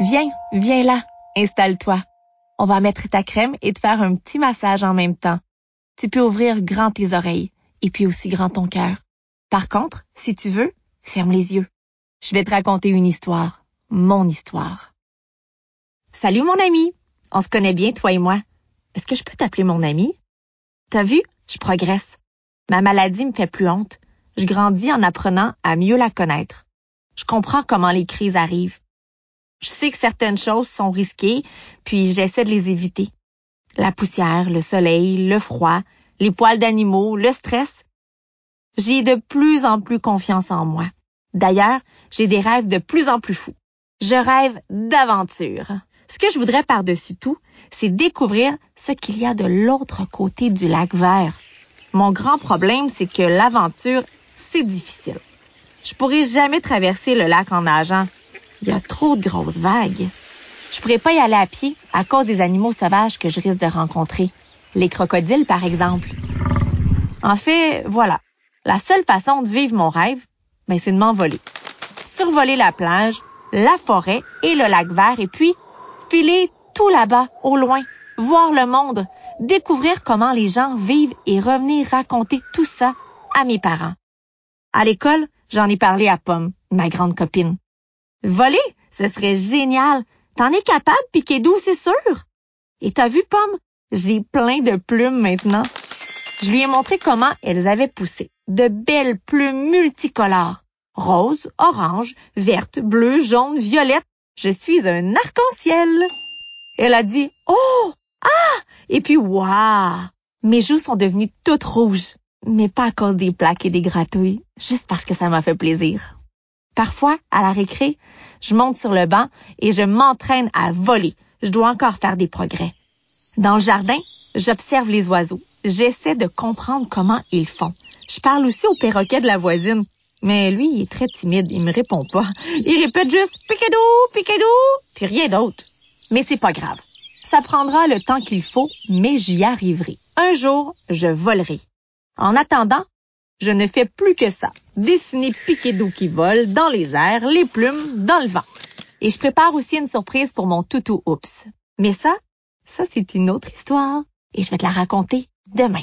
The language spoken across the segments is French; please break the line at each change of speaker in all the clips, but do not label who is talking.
Viens, viens là, installe-toi. On va mettre ta crème et te faire un petit massage en même temps. Tu peux ouvrir grand tes oreilles et puis aussi grand ton cœur. Par contre, si tu veux, ferme les yeux. Je vais te raconter une histoire, mon histoire. Salut mon ami, on se connaît bien toi et moi. Est-ce que je peux t'appeler mon ami? T'as vu, je progresse. Ma maladie me fait plus honte. Je grandis en apprenant à mieux la connaître. Je comprends comment les crises arrivent. Je sais que certaines choses sont risquées, puis j'essaie de les éviter. La poussière, le soleil, le froid, les poils d'animaux, le stress. J'ai de plus en plus confiance en moi. D'ailleurs, j'ai des rêves de plus en plus fous. Je rêve d'aventure. Ce que je voudrais par-dessus tout, c'est découvrir ce qu'il y a de l'autre côté du lac vert. Mon grand problème, c'est que l'aventure, c'est difficile. Je pourrais jamais traverser le lac en nageant. Il y a trop de grosses vagues. Je pourrais pas y aller à pied à cause des animaux sauvages que je risque de rencontrer. Les crocodiles, par exemple. En fait, voilà. La seule façon de vivre mon rêve, ben, c'est de m'envoler. Survoler la plage, la forêt et le lac vert et puis filer tout là-bas, au loin, voir le monde, découvrir comment les gens vivent et revenir raconter tout ça à mes parents. À l'école, j'en ai parlé à Pomme, ma grande copine. Voler, ce serait génial. T'en es capable, piquer doux, c'est sûr. Et t'as vu, Pomme? J'ai plein de plumes maintenant. Je lui ai montré comment elles avaient poussé. De belles plumes multicolores. Rose, orange, verte, bleu, jaune, violette. Je suis un arc-en-ciel. Elle a dit, oh, ah, et puis, waouh. Mes joues sont devenues toutes rouges. Mais pas à cause des plaques et des gratouilles, juste parce que ça m'a fait plaisir. Parfois, à la récré, je monte sur le banc et je m'entraîne à voler. Je dois encore faire des progrès. Dans le jardin, j'observe les oiseaux. J'essaie de comprendre comment ils font. Je parle aussi au perroquet de la voisine. Mais lui, il est très timide, il me répond pas. Il répète juste piquedou, piquedou, puis rien d'autre. Mais c'est pas grave. Ça prendra le temps qu'il faut, mais j'y arriverai. Un jour, je volerai. En attendant, je ne fais plus que ça. Dessiner Piquedou qui vole dans les airs, les plumes dans le vent. Et je prépare aussi une surprise pour mon toutou oups. Mais ça, ça c'est une autre histoire et je vais te la raconter demain.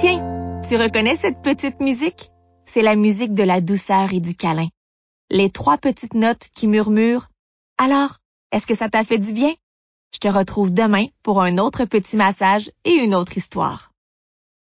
Tiens, tu reconnais cette petite musique? C'est la musique de la douceur et du câlin. Les trois petites notes qui murmurent. Alors, est-ce que ça t'a fait du bien? Je te retrouve demain pour un autre petit massage et une autre histoire.